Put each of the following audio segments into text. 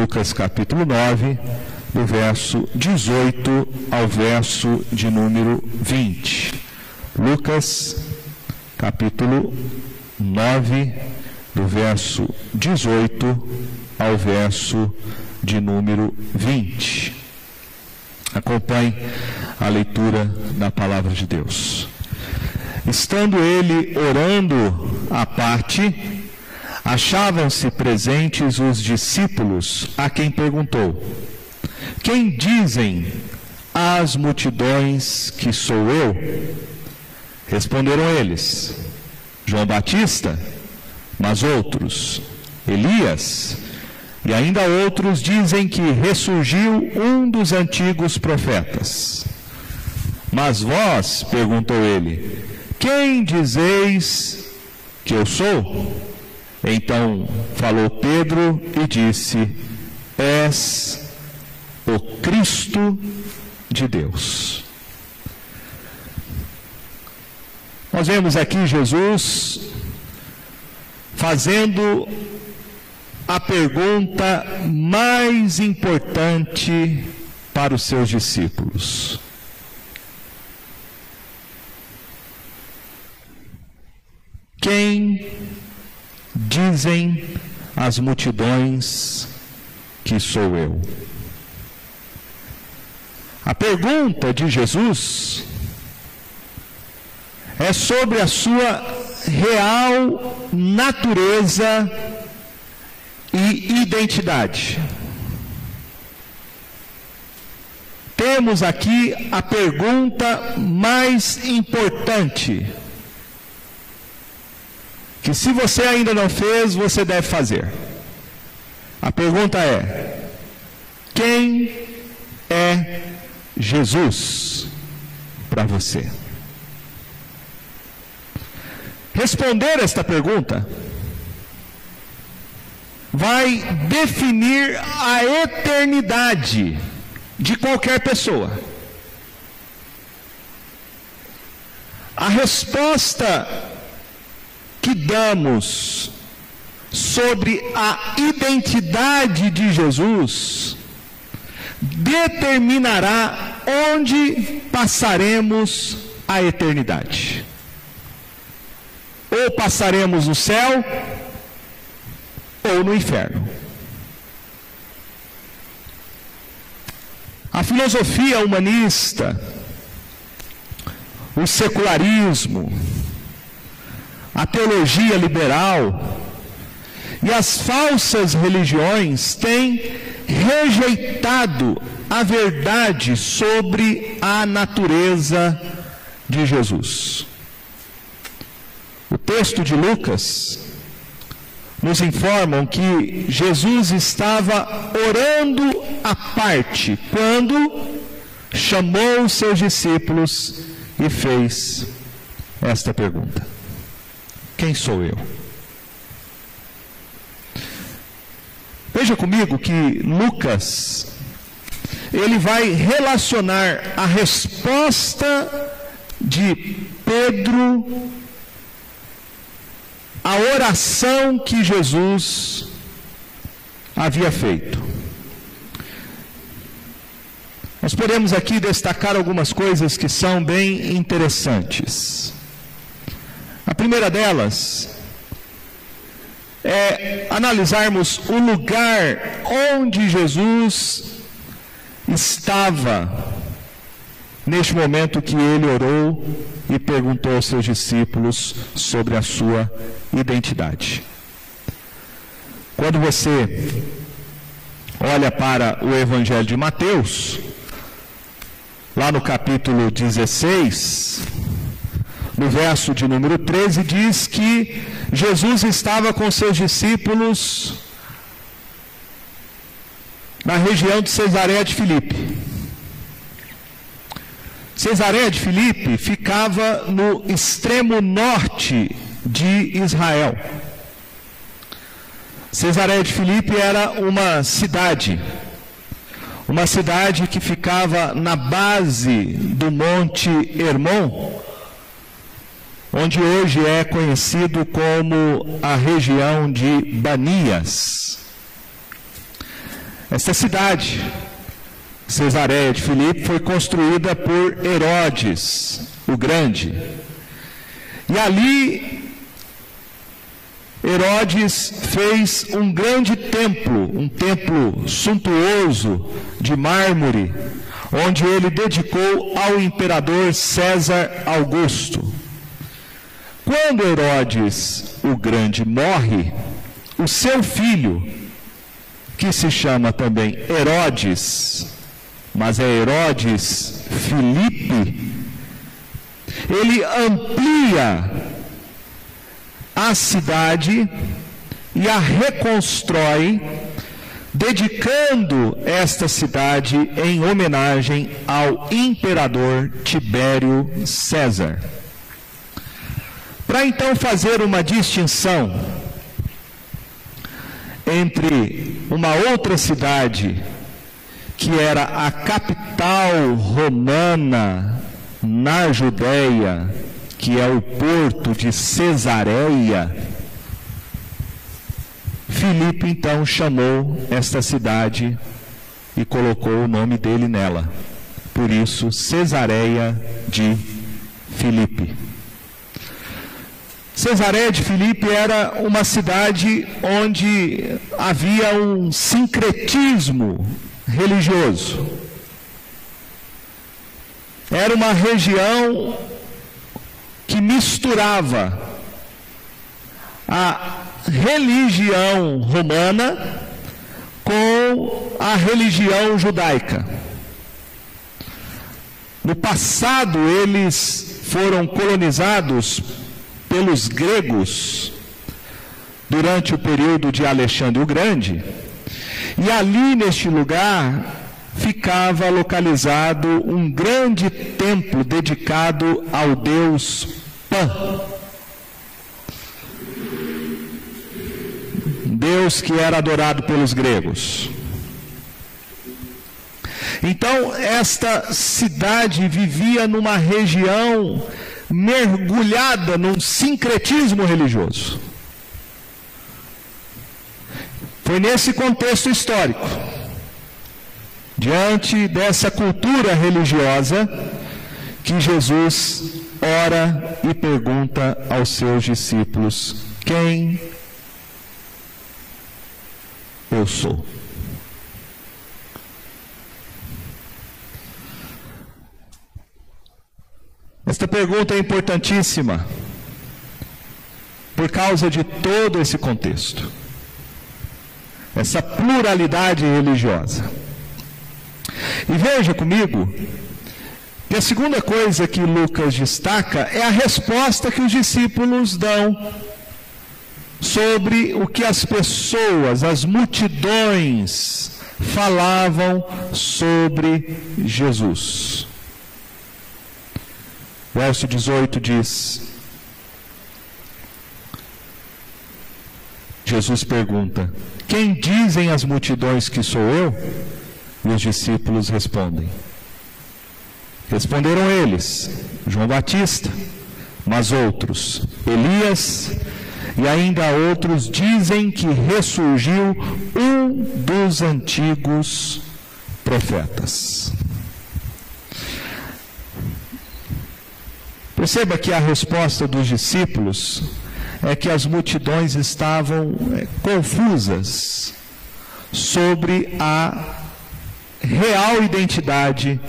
Lucas capítulo 9, do verso 18 ao verso de número 20. Lucas capítulo 9, do verso 18 ao verso de número 20. Acompanhe a leitura da palavra de Deus. Estando ele orando à parte, achavam-se presentes os discípulos, a quem perguntou: Quem dizem as multidões que sou eu? Responderam eles: João Batista, mas outros, Elias, e ainda outros dizem que ressurgiu um dos antigos profetas. Mas vós, perguntou ele, quem dizeis que eu sou? Então falou Pedro e disse: És o Cristo de Deus. Nós vemos aqui Jesus fazendo a pergunta mais importante para os seus discípulos. Quem dizem as multidões que sou eu? A pergunta de Jesus é sobre a sua real natureza e identidade. Temos aqui a pergunta mais importante, que se você ainda não fez, você deve fazer. A pergunta é: quem é Jesus para você? Responder esta pergunta vai definir a eternidade de qualquer pessoa. A resposta que damos sobre a identidade de Jesus determinará onde passaremos a eternidade. Ou passaremos no céu, ou no inferno. A filosofia humanista, o secularismo, a teologia liberal e as falsas religiões têm rejeitado a verdade sobre a natureza de Jesus. O texto de Lucas nos informam que Jesus estava orando à parte quando chamou os seus discípulos e fez esta pergunta: Quem sou eu? Veja comigo que Lucas ele vai relacionar a resposta de Pedro a oração que Jesus havia feito. Nós podemos aqui destacar algumas coisas que são bem interessantes. A primeira delas é analisarmos o lugar onde Jesus estava neste momento que ele orou e perguntou aos seus discípulos sobre a sua identidade. Quando você olha para o Evangelho de Mateus, lá no capítulo 16, no verso de número 13, diz que Jesus estava com seus discípulos na região de Cesareia de Filipe. Cesareia de Filipe ficava no extremo norte de Israel. Cesareia de Filipe era uma cidade, uma cidade que ficava na base do Monte Hermon, onde hoje é conhecido como a região de Banias. Esta cidade, Cesareia de Filipe, foi construída por Herodes, o Grande. E ali Herodes fez um grande templo, um templo suntuoso de mármore, onde ele dedicou ao imperador César Augusto. Quando Herodes o Grande morre, o seu filho, que se chama também Herodes, mas é Herodes Filipe, ele amplia a cidade e a reconstrói, dedicando esta cidade em homenagem ao imperador Tibério César. Para então fazer uma distinção entre uma outra cidade, que era a capital romana na Judéia, que é o porto de Cesareia, Filipe então chamou esta cidade e colocou o nome dele nela. Por isso, Cesareia de Filipe. Cesareia de Filipe era uma cidade onde havia um sincretismo religioso. Era uma região que misturava a religião romana com a religião judaica. No passado, eles foram colonizados pelos gregos durante o período de Alexandre o Grande, e ali neste lugar ficava localizado um grande templo dedicado ao deus Pan. Deus que era adorado pelos gregos. Então, esta cidade vivia numa região mergulhada num sincretismo religioso. Foi nesse contexto histórico, diante dessa cultura religiosa, que Jesus ora e pergunta aos seus discípulos: Quem eu sou? Esta pergunta é importantíssima por causa de todo esse contexto, essa pluralidade religiosa. E veja comigo e a segunda coisa que Lucas destaca é a resposta que os discípulos dão sobre o que as pessoas, as multidões, falavam sobre Jesus. Verso 18 diz: Jesus pergunta: Quem dizem as multidões que sou eu? E os discípulos respondem: Responderam eles: João Batista, mas outros, Elias, e ainda outros dizem que ressurgiu um dos antigos profetas. Perceba que a resposta dos discípulos é que as multidões estavam é, confusas sobre a real identidade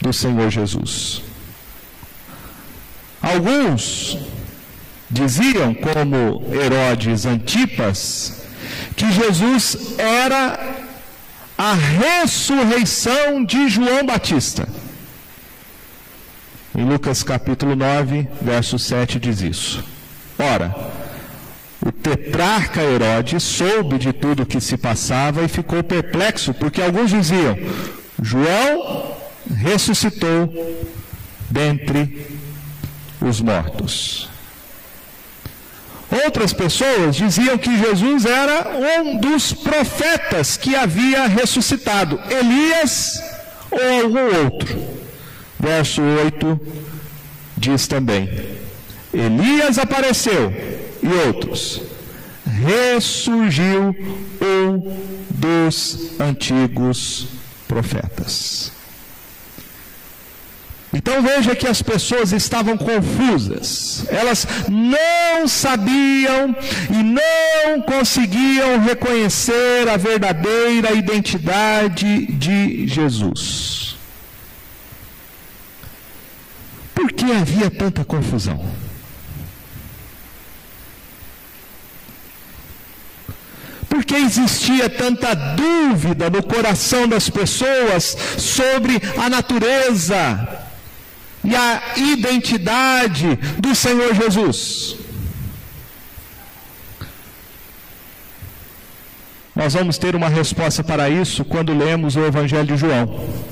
do Senhor Jesus. Alguns diziam, como Herodes Antipas, que Jesus era a ressurreição de João Batista. Em Lucas capítulo 9, verso 7 diz isso. Ora, o tetrarca Herodes soube de tudo o que se passava e ficou perplexo, porque alguns diziam: João ressuscitou dentre os mortos. Outras pessoas diziam que Jesus era um dos profetas que havia ressuscitado, Elias ou algum outro. Verso 8 diz também: Elias apareceu e outros ressurgiu um dos antigos profetas. Então veja que as pessoas estavam confusas, elas não sabiam e não conseguiam reconhecer a verdadeira identidade de Jesus. Por que havia tanta confusão? Por que existia tanta dúvida no coração das pessoas sobre a natureza e a identidade do Senhor Jesus. Nós vamos ter uma resposta para isso quando lemos o Evangelho de João.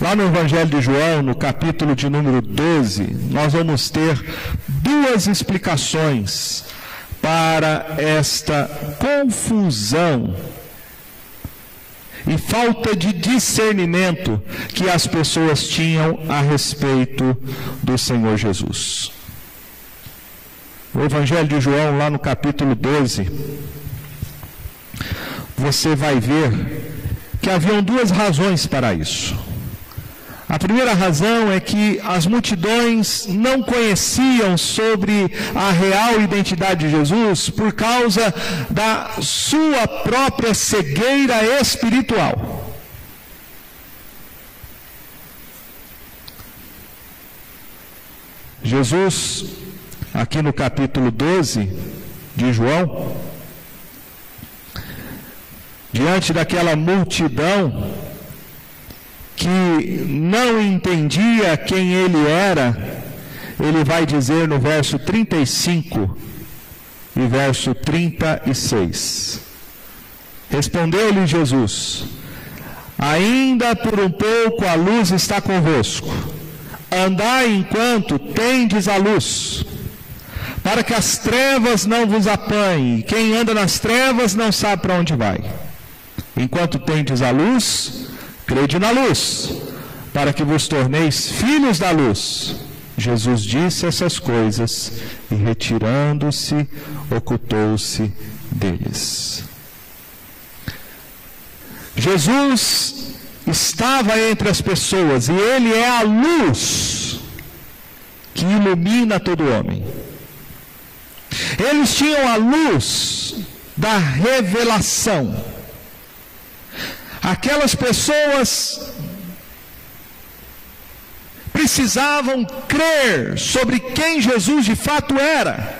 Lá no Evangelho de João, no capítulo de número 12, nós vamos ter duas explicações para esta confusão e falta de discernimento que as pessoas tinham a respeito do Senhor Jesus. O Evangelho de João, lá no capítulo 12, você vai ver que haviam duas razões para isso. A primeira razão é que as multidões não conheciam sobre a real identidade de Jesus por causa da sua própria cegueira espiritual. Jesus, aqui no capítulo 12 de João, diante daquela multidão, que não entendia quem ele era, ele vai dizer no verso 35 e verso 36. Respondeu-lhe Jesus: Ainda por um pouco a luz está convosco. Andai enquanto tendes a luz, para que as trevas não vos apanhem. Quem anda nas trevas não sabe para onde vai. Enquanto tendes a luz, Crede na luz, para que vos torneis filhos da luz. Jesus disse essas coisas e, retirando-se, ocultou-se deles. Jesus estava entre as pessoas e ele é a luz que ilumina todo homem. Eles tinham a luz da revelação Aquelas pessoas precisavam crer sobre quem Jesus de fato era.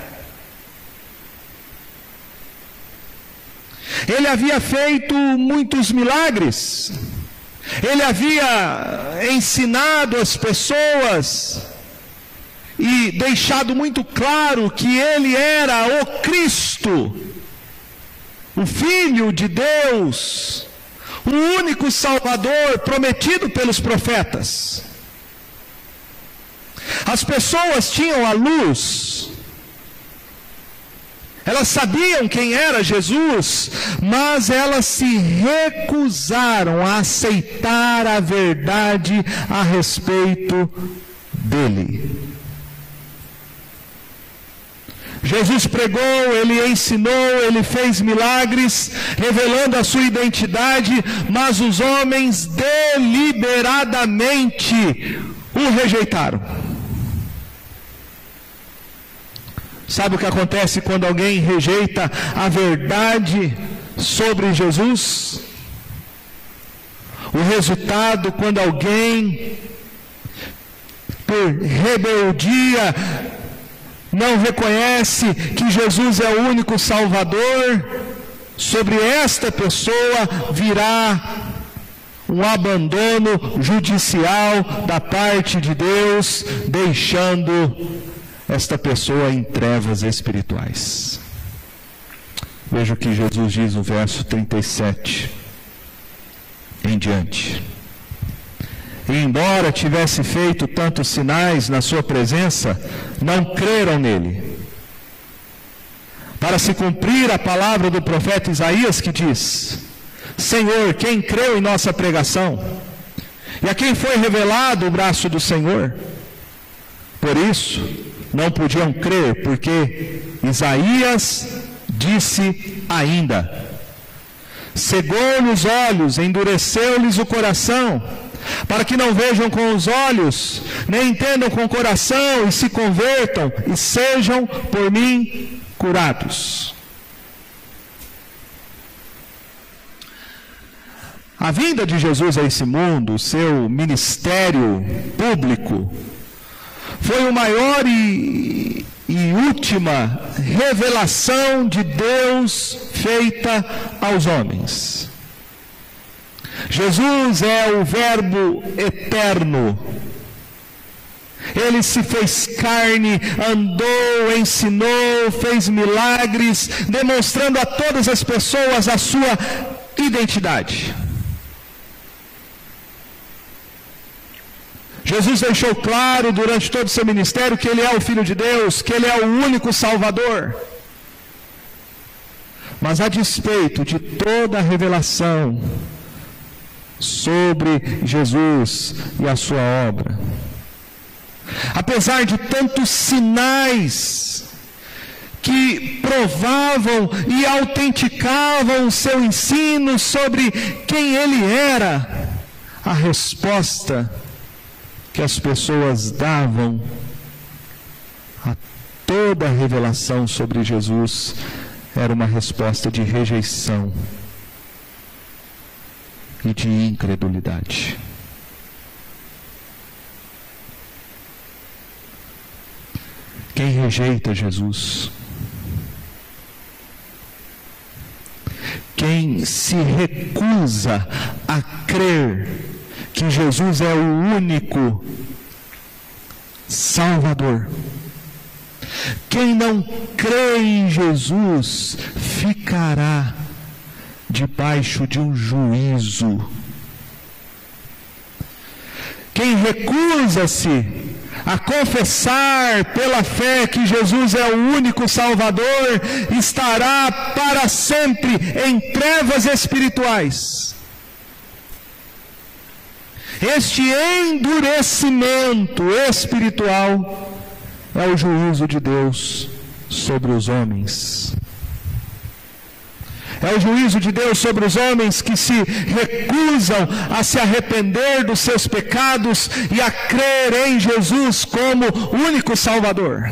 Ele havia feito muitos milagres, ele havia ensinado as pessoas e deixado muito claro que ele era o Cristo, o Filho de Deus o único Salvador prometido pelos profetas. As pessoas tinham a luz, elas sabiam quem era Jesus, mas elas se recusaram a aceitar a verdade a respeito dele. Jesus pregou, ele ensinou, ele fez milagres, revelando a sua identidade, mas os homens deliberadamente o rejeitaram. Sabe o que acontece quando alguém rejeita a verdade sobre Jesus? O resultado quando alguém, por rebeldia, não reconhece que Jesus é o único Salvador, sobre esta pessoa virá um abandono judicial da parte de Deus, deixando esta pessoa em trevas espirituais. Veja o que Jesus diz no verso 37 em diante. E embora tivesse feito tantos sinais na sua presença, não creram nele. Para se cumprir a palavra do profeta Isaías que diz: Senhor, quem creu em nossa pregação? E a quem foi revelado o braço do Senhor? Por isso, não podiam crer, porque Isaías Disse ainda: cegou-lhe os olhos, endureceu-lhes o coração, para que não vejam com os olhos, nem entendam com o coração, e se convertam e sejam por mim curados. A vinda de Jesus a esse mundo, o seu ministério público, foi o maior e, e última revelação de Deus feita aos homens. Jesus é o Verbo eterno. Ele se fez carne, andou, ensinou, fez milagres, demonstrando a todas as pessoas a sua identidade. Jesus deixou claro durante todo o seu ministério que Ele é o Filho de Deus, que Ele é o único Salvador. Mas a despeito de toda a revelação sobre Jesus e a sua obra, apesar de tantos sinais que provavam e autenticavam o seu ensino sobre quem ele era, a resposta que as pessoas davam a toda a revelação sobre Jesus era uma resposta de rejeição e de incredulidade. Quem rejeita Jesus, quem se recusa a crer que Jesus é o único Salvador. Quem não crê em Jesus ficará debaixo de um juízo. Quem recusa-se a confessar pela fé que Jesus é o único Salvador estará para sempre em trevas espirituais. Este endurecimento espiritual é o juízo de Deus sobre os homens. É o juízo de Deus sobre os homens que se recusam a se arrepender dos seus pecados e a crer em Jesus como único Salvador.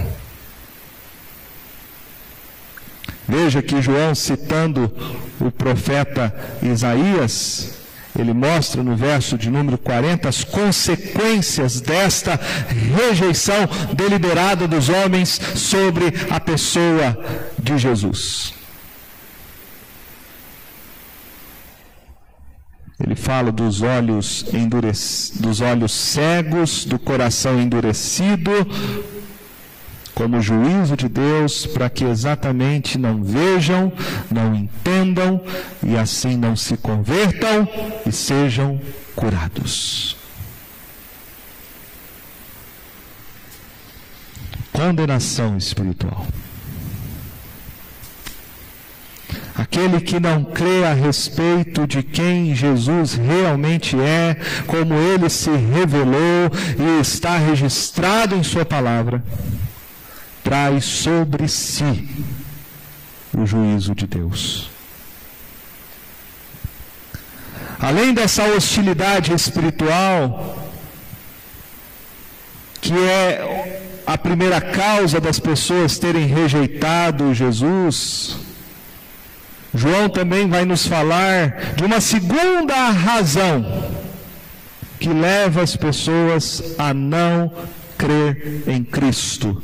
Veja que João, citando o profeta Isaías, ele mostra no verso de número 40 as consequências desta rejeição deliberada dos homens sobre a pessoa de Jesus. Ele fala dos olhos dos olhos cegos, do coração endurecido, como juízo de Deus, para que exatamente não vejam, não entendam e assim não se convertam e sejam curados. Condenação espiritual. Aquele que não crê a respeito de quem Jesus realmente é, como ele se revelou e está registrado em Sua palavra traz sobre si o juízo de Deus. Além dessa hostilidade espiritual, que é a primeira causa das pessoas terem rejeitado Jesus, João também vai nos falar de uma segunda razão que leva as pessoas a não crer em Cristo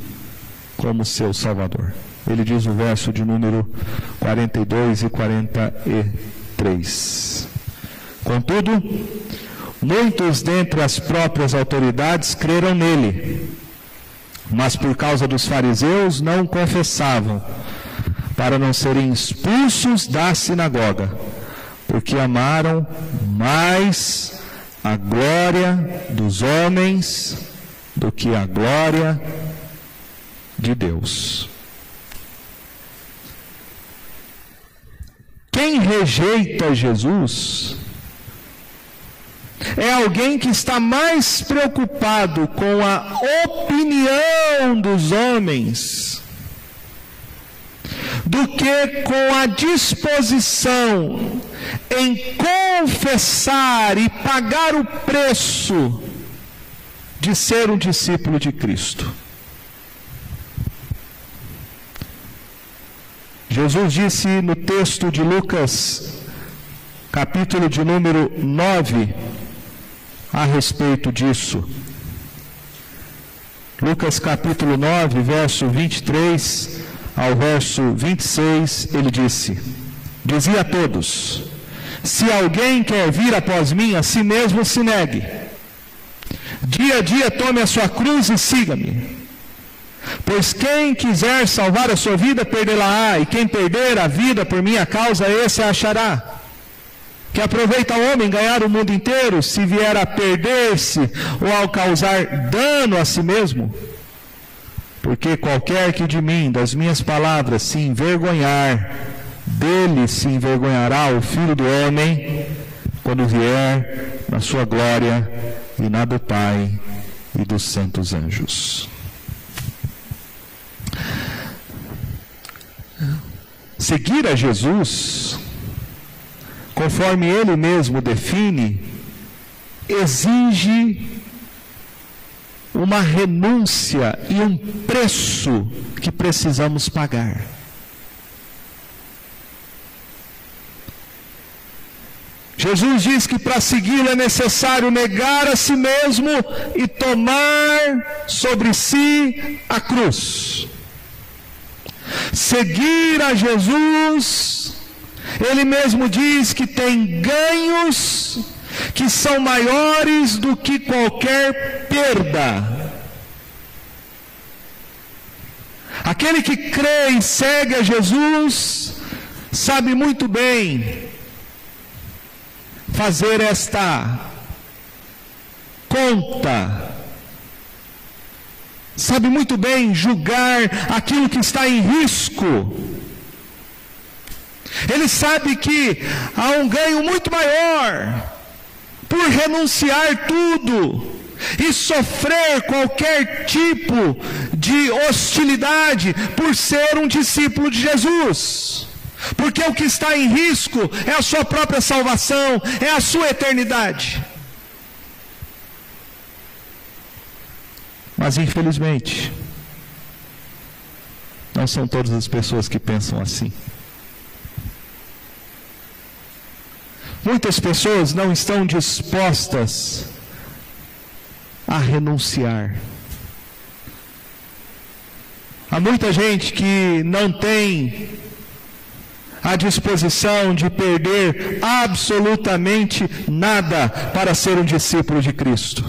como seu Salvador. Ele diz no verso de número 42 e 43. Contudo, muitos dentre as próprias autoridades creram nele, mas por causa dos fariseus não confessavam, para não serem expulsos da sinagoga, porque amaram mais a glória dos homens do que a glória de Deus. Quem rejeita Jesus é alguém que está mais preocupado com a opinião dos homens, do que com a disposição em confessar e pagar o preço de ser um discípulo de Cristo. Jesus disse no texto de Lucas, capítulo de número 9, a respeito disso. Lucas capítulo 9, verso 23 ao verso 26, ele disse: Dizia a todos: Se alguém quer vir após mim, a si mesmo se negue. Dia a dia tome a sua cruz e siga-me. Pois quem quiser salvar a sua vida, perdê-la-á, e quem perder a vida por minha causa, esse achará. Que aproveita o homem ganhar o mundo inteiro, se vier a perder-se ou ao causar dano a si mesmo? Porque qualquer que de mim, das minhas palavras, se envergonhar, dele se envergonhará o filho do homem, quando vier na sua glória e na do Pai e dos santos anjos. Seguir a Jesus, conforme ele mesmo define, exige uma renúncia e um preço que precisamos pagar. Jesus diz que para segui-lo é necessário negar a si mesmo e tomar sobre si a cruz. Seguir a Jesus, ele mesmo diz que tem ganhos que são maiores do que qualquer perda. Aquele que crê e segue a Jesus, sabe muito bem fazer esta conta sabe muito bem julgar aquilo que está em risco. Ele sabe que há um ganho muito maior por renunciar tudo e sofrer qualquer tipo de hostilidade por ser um discípulo de Jesus. Porque o que está em risco é a sua própria salvação, é a sua eternidade. Mas infelizmente, não são todas as pessoas que pensam assim. Muitas pessoas não estão dispostas a renunciar. Há muita gente que não tem a disposição de perder absolutamente nada para ser um discípulo de Cristo.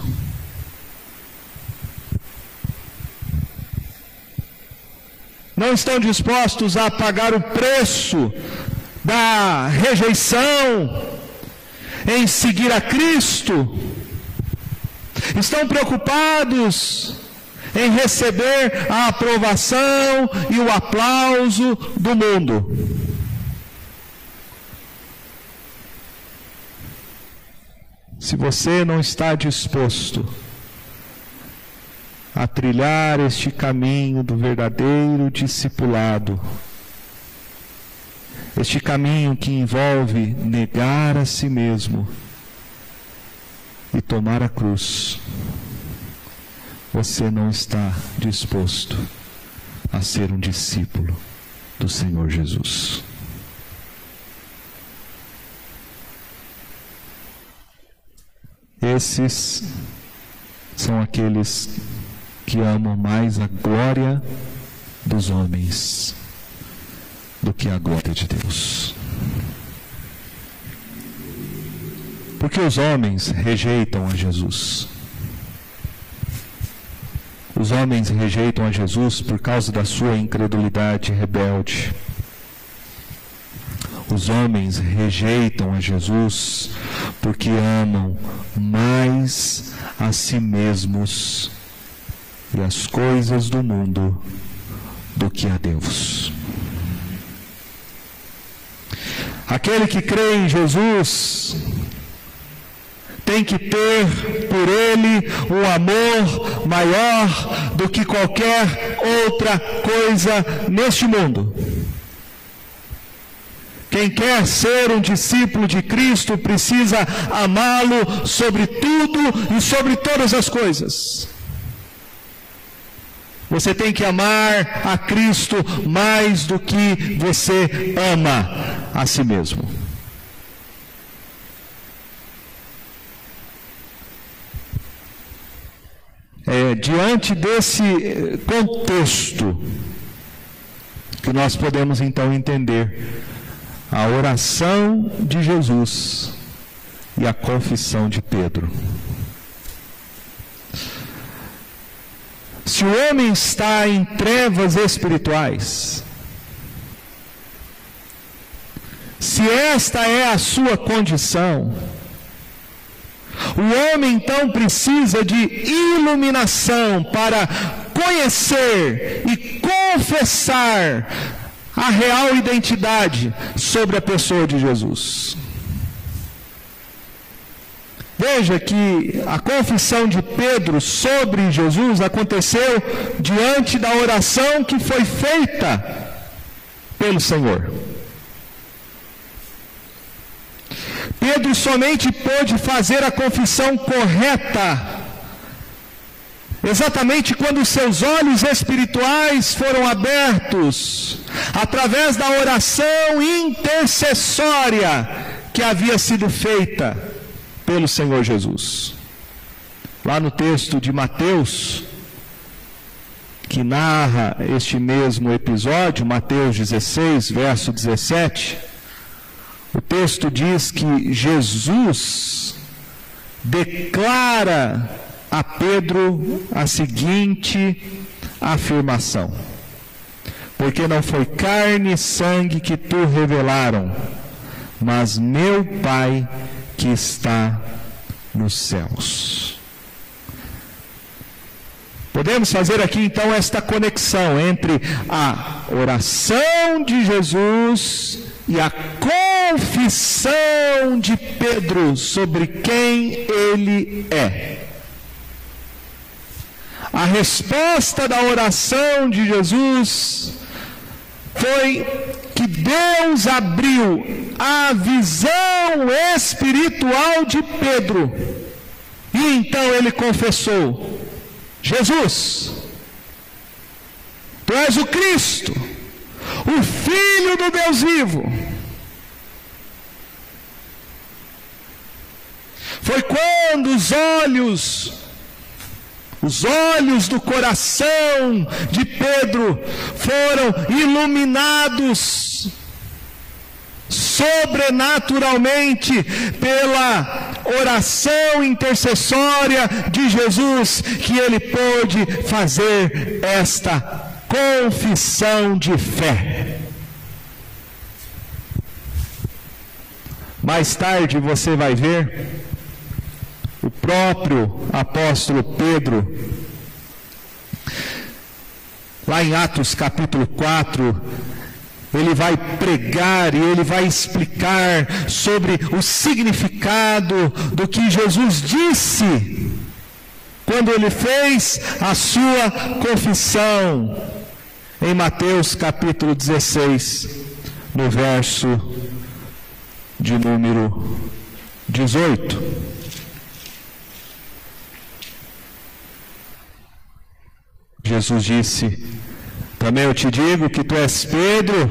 não estão dispostos a pagar o preço da rejeição em seguir a Cristo, estão preocupados em receber a aprovação e o aplauso do mundo. Se você não está disposto a trilhar este caminho do verdadeiro discipulado. Este caminho que envolve negar a si mesmo e tomar a cruz. Você não está disposto a ser um discípulo do Senhor Jesus. Esses são aqueles que amam mais a glória dos homens do que a glória de Deus. Porque os homens rejeitam a Jesus. Os homens rejeitam a Jesus por causa da sua incredulidade rebelde. Os homens rejeitam a Jesus porque amam mais a si mesmos e as coisas do mundo do que a Deus. Aquele que crê em Jesus tem que ter por ele um amor maior do que qualquer outra coisa neste mundo. Quem quer ser um discípulo de Cristo precisa amá-lo sobre tudo e sobre todas as coisas. Você tem que amar a Cristo mais do que você ama a si mesmo. É, diante desse eh, contexto, que nós podemos então entender a oração de Jesus e a confissão de Pedro. Se o homem está em trevas espirituais, se esta é a sua condição, o homem então precisa de iluminação para conhecer e confessar a real identidade sobre a pessoa de Jesus. Veja que a confissão de Pedro sobre Jesus aconteceu diante da oração que foi feita pelo Senhor. Pedro somente pôde fazer a confissão correta exatamente quando seus olhos espirituais foram abertos, através da oração intercessória que havia sido feita pelo Senhor Jesus. Lá no texto de Mateus, que narra este mesmo episódio, Mateus 16, verso 17, o texto diz que Jesus declara a Pedro a seguinte afirmação: Porque não foi carne e sangue que tu revelaram, mas meu Pai que está nos céus. Podemos fazer aqui então esta conexão entre a oração de Jesus e a confissão de Pedro sobre quem ele é. A resposta da oração de Jesus foi que Deus abriu a visão espiritual de Pedro. E então ele confessou: Jesus, tu és o Cristo, o Filho do Deus vivo. Foi quando os olhos os olhos do coração de Pedro foram iluminados sobrenaturalmente pela oração intercessória de Jesus, que ele pôde fazer esta confissão de fé. Mais tarde você vai ver próprio apóstolo Pedro, lá em Atos capítulo 4, ele vai pregar e ele vai explicar sobre o significado do que Jesus disse quando ele fez a sua confissão em Mateus capítulo 16, no verso de número 18. Jesus disse: Também eu te digo que tu és Pedro,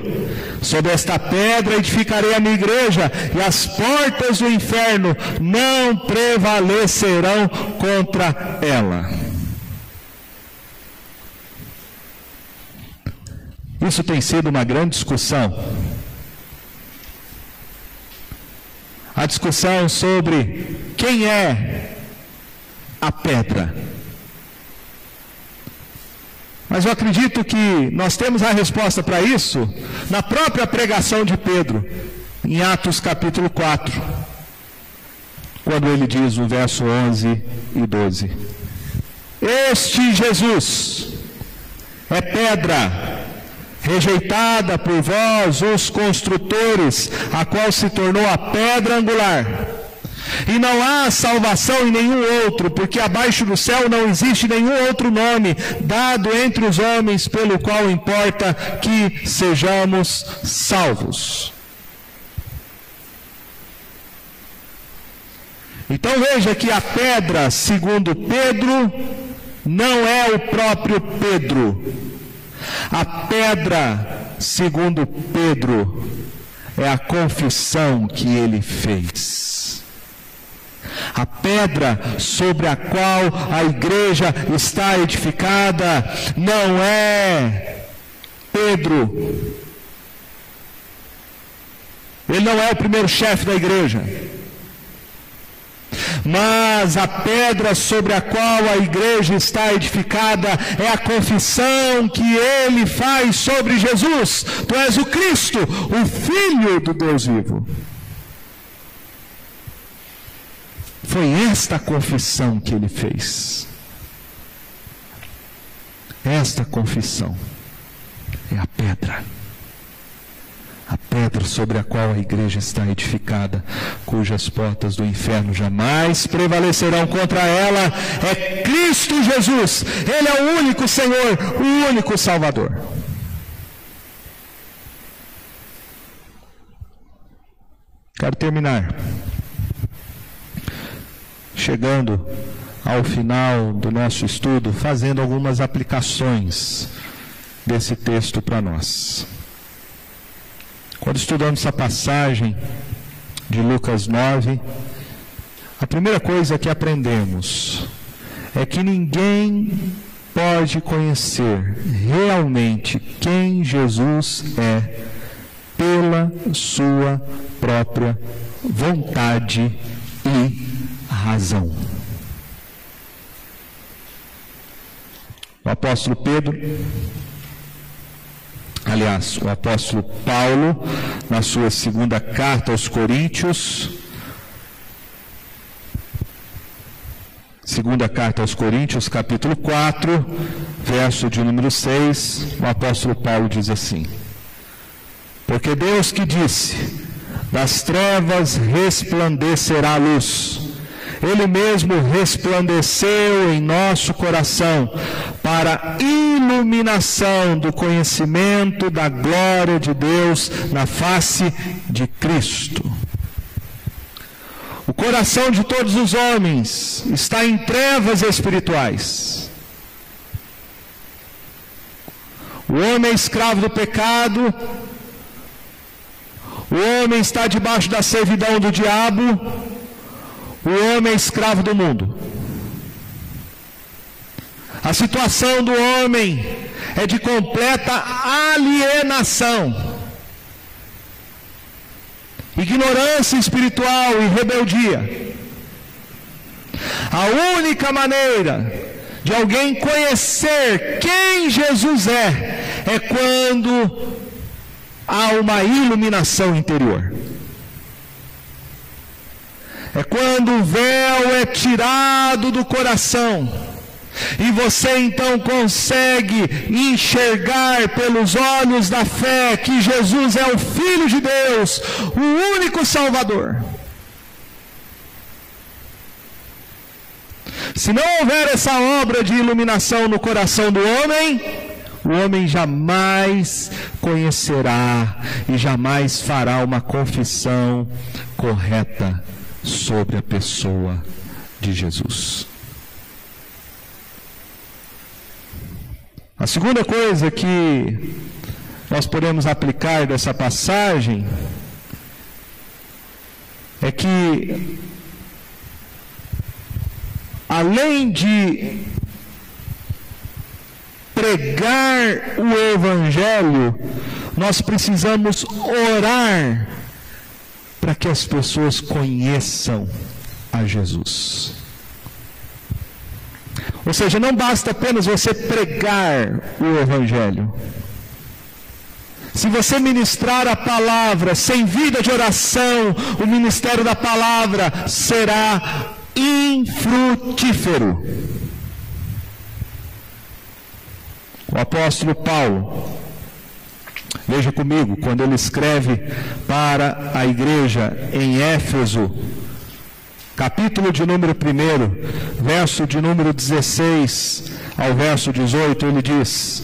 sobre esta pedra edificarei a minha igreja, e as portas do inferno não prevalecerão contra ela. Isso tem sido uma grande discussão. A discussão sobre quem é a pedra. Mas eu acredito que nós temos a resposta para isso na própria pregação de Pedro, em Atos capítulo 4, quando ele diz no verso 11 e 12: Este Jesus é pedra rejeitada por vós, os construtores, a qual se tornou a pedra angular. E não há salvação em nenhum outro, porque abaixo do céu não existe nenhum outro nome dado entre os homens pelo qual importa que sejamos salvos. Então veja que a pedra, segundo Pedro, não é o próprio Pedro. A pedra, segundo Pedro, é a confissão que ele fez. A pedra sobre a qual a igreja está edificada não é Pedro. Ele não é o primeiro chefe da igreja. Mas a pedra sobre a qual a igreja está edificada é a confissão que ele faz sobre Jesus. Tu és o Cristo, o Filho do Deus vivo. Foi esta confissão que ele fez. Esta confissão é a pedra a pedra sobre a qual a igreja está edificada, cujas portas do inferno jamais prevalecerão contra ela, é Cristo Jesus. Ele é o único Senhor, o único Salvador. Quero terminar chegando ao final do nosso estudo, fazendo algumas aplicações desse texto para nós. Quando estudamos essa passagem de Lucas 9, a primeira coisa que aprendemos é que ninguém pode conhecer realmente quem Jesus é pela sua própria vontade e razão. O apóstolo Pedro aliás, o apóstolo Paulo, na sua segunda carta aos Coríntios, segunda carta aos Coríntios, capítulo 4, verso de número 6, o apóstolo Paulo diz assim: Porque Deus que disse: Das trevas resplandecerá a luz. Ele mesmo resplandeceu em nosso coração para iluminação do conhecimento da glória de Deus na face de Cristo. O coração de todos os homens está em trevas espirituais. O homem é escravo do pecado, o homem está debaixo da servidão do diabo, o homem é escravo do mundo. A situação do homem é de completa alienação, ignorância espiritual e rebeldia. A única maneira de alguém conhecer quem Jesus é é quando há uma iluminação interior. É quando o véu é tirado do coração. E você então consegue enxergar pelos olhos da fé que Jesus é o Filho de Deus, o único Salvador. Se não houver essa obra de iluminação no coração do homem, o homem jamais conhecerá e jamais fará uma confissão correta sobre a pessoa de Jesus. A segunda coisa que nós podemos aplicar dessa passagem é que, além de pregar o Evangelho, nós precisamos orar para que as pessoas conheçam a Jesus. Ou seja, não basta apenas você pregar o Evangelho. Se você ministrar a palavra sem vida de oração, o ministério da palavra será infrutífero. O apóstolo Paulo, Veja comigo, quando ele escreve para a igreja em Éfeso, capítulo de número 1, verso de número 16 ao verso 18, ele diz: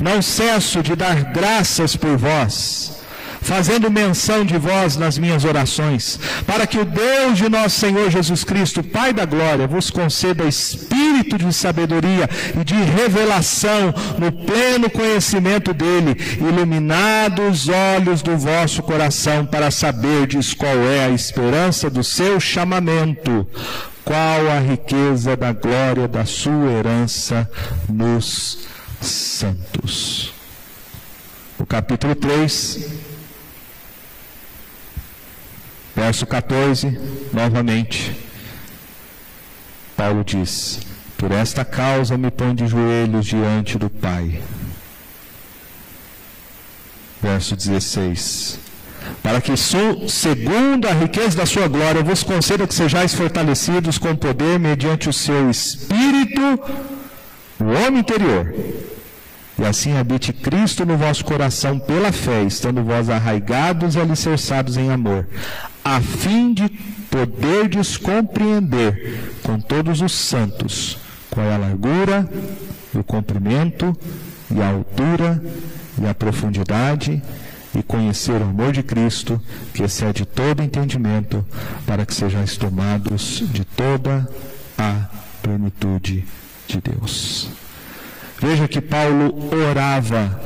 Não cesso de dar graças por vós, fazendo menção de vós nas minhas orações, para que o Deus de nosso Senhor Jesus Cristo, Pai da glória, vos conceda espírito de sabedoria e de revelação no pleno conhecimento dele, iluminados os olhos do vosso coração para saberdes qual é a esperança do seu chamamento, qual a riqueza da glória da sua herança nos santos. O capítulo 3 Verso 14, novamente, Paulo diz: Por esta causa me põe de joelhos diante do Pai. Verso 16: Para que, segundo a riqueza da sua glória, vos conceda que sejais fortalecidos com poder mediante o seu espírito, no homem interior e assim habite Cristo no vosso coração pela fé, estando vós arraigados e alicerçados em amor, a fim de poderdes compreender com todos os santos qual é a largura, o comprimento e a altura e a profundidade e conhecer o amor de Cristo, que excede todo entendimento, para que sejais tomados de toda a plenitude de Deus. Veja que Paulo orava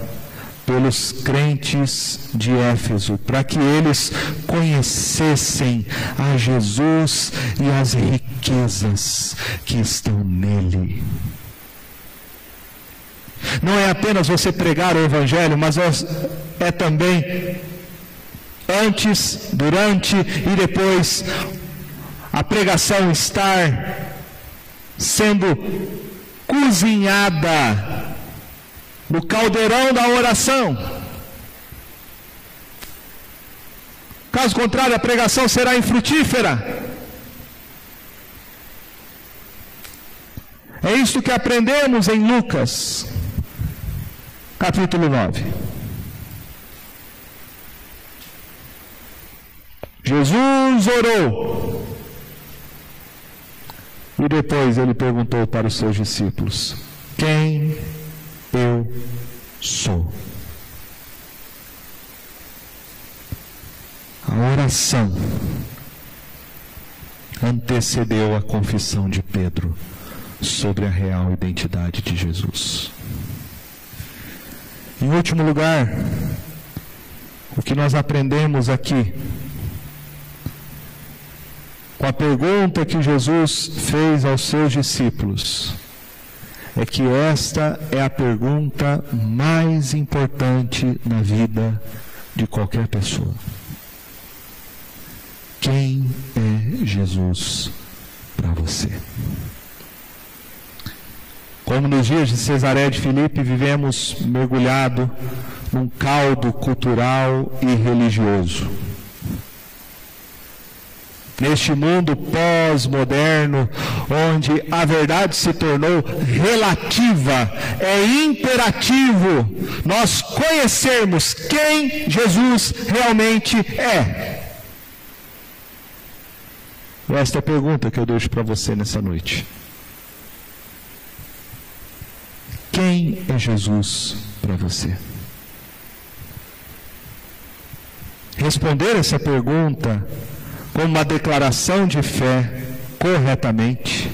pelos crentes de Éfeso, para que eles conhecessem a Jesus e as riquezas que estão nele. Não é apenas você pregar o Evangelho, mas é também antes, durante e depois a pregação estar sendo cozinhada no caldeirão da oração. Caso contrário, a pregação será infrutífera. É isto que aprendemos em Lucas, capítulo 9. Jesus orou e depois ele perguntou para os seus discípulos: Quem eu sou? A oração antecedeu a confissão de Pedro sobre a real identidade de Jesus. Em último lugar, o que nós aprendemos aqui com a pergunta que Jesus fez aos seus discípulos, é que esta é a pergunta mais importante na vida de qualquer pessoa. Quem é Jesus para você? Como nos dias de Cesaré de Filipe vivemos mergulhado num caldo cultural e religioso neste mundo pós-moderno, onde a verdade se tornou relativa, é imperativo nós conhecermos quem Jesus realmente é. Esta é a pergunta que eu deixo para você nessa noite. Quem é Jesus para você? Responder essa pergunta como uma declaração de fé corretamente,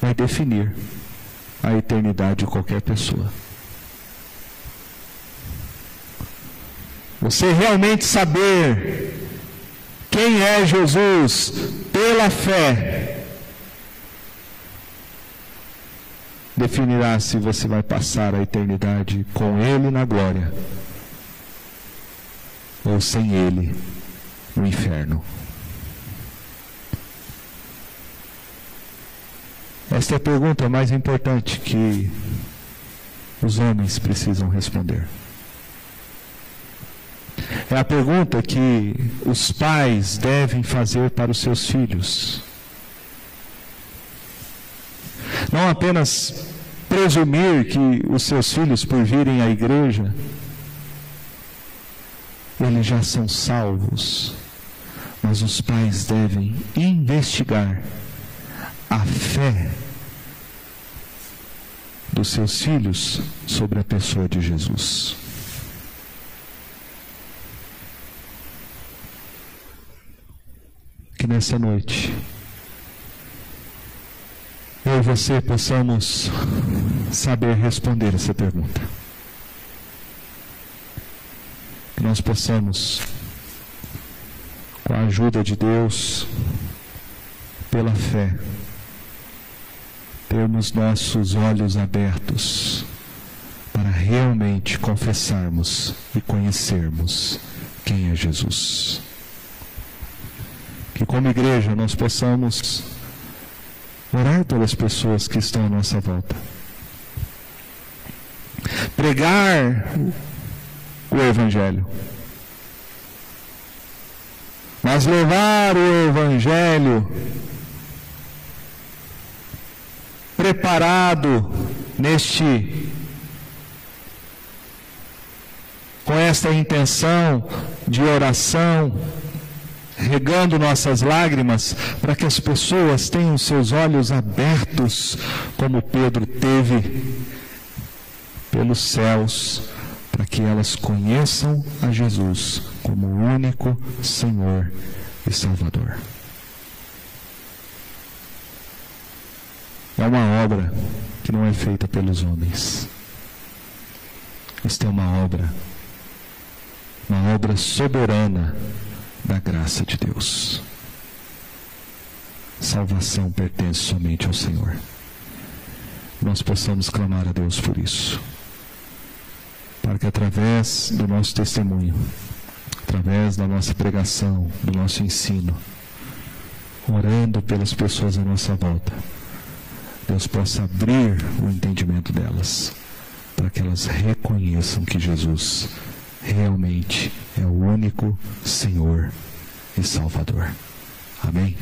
vai definir a eternidade de qualquer pessoa. Você realmente saber quem é Jesus pela fé definirá se você vai passar a eternidade com Ele na glória ou sem Ele no inferno. Esta é a pergunta mais importante que os homens precisam responder. É a pergunta que os pais devem fazer para os seus filhos. Não apenas presumir que os seus filhos, por virem à igreja, eles já são salvos mas os pais devem investigar a fé dos seus filhos sobre a pessoa de Jesus. Que nessa noite eu e você possamos saber responder essa pergunta. Que nós possamos com a ajuda de Deus, pela fé, termos nossos olhos abertos para realmente confessarmos e conhecermos quem é Jesus. Que como igreja nós possamos orar pelas pessoas que estão à nossa volta. Pregar o Evangelho. Mas levar o Evangelho preparado neste com esta intenção de oração, regando nossas lágrimas, para que as pessoas tenham seus olhos abertos, como Pedro teve pelos céus, para que elas conheçam a Jesus como único Senhor e Salvador. É uma obra que não é feita pelos homens. Esta é uma obra, uma obra soberana da graça de Deus. Salvação pertence somente ao Senhor. Nós possamos clamar a Deus por isso. Para que através do nosso testemunho, através da nossa pregação, do nosso ensino, orando pelas pessoas à nossa volta, Deus possa abrir o entendimento delas, para que elas reconheçam que Jesus realmente é o único Senhor e Salvador. Amém?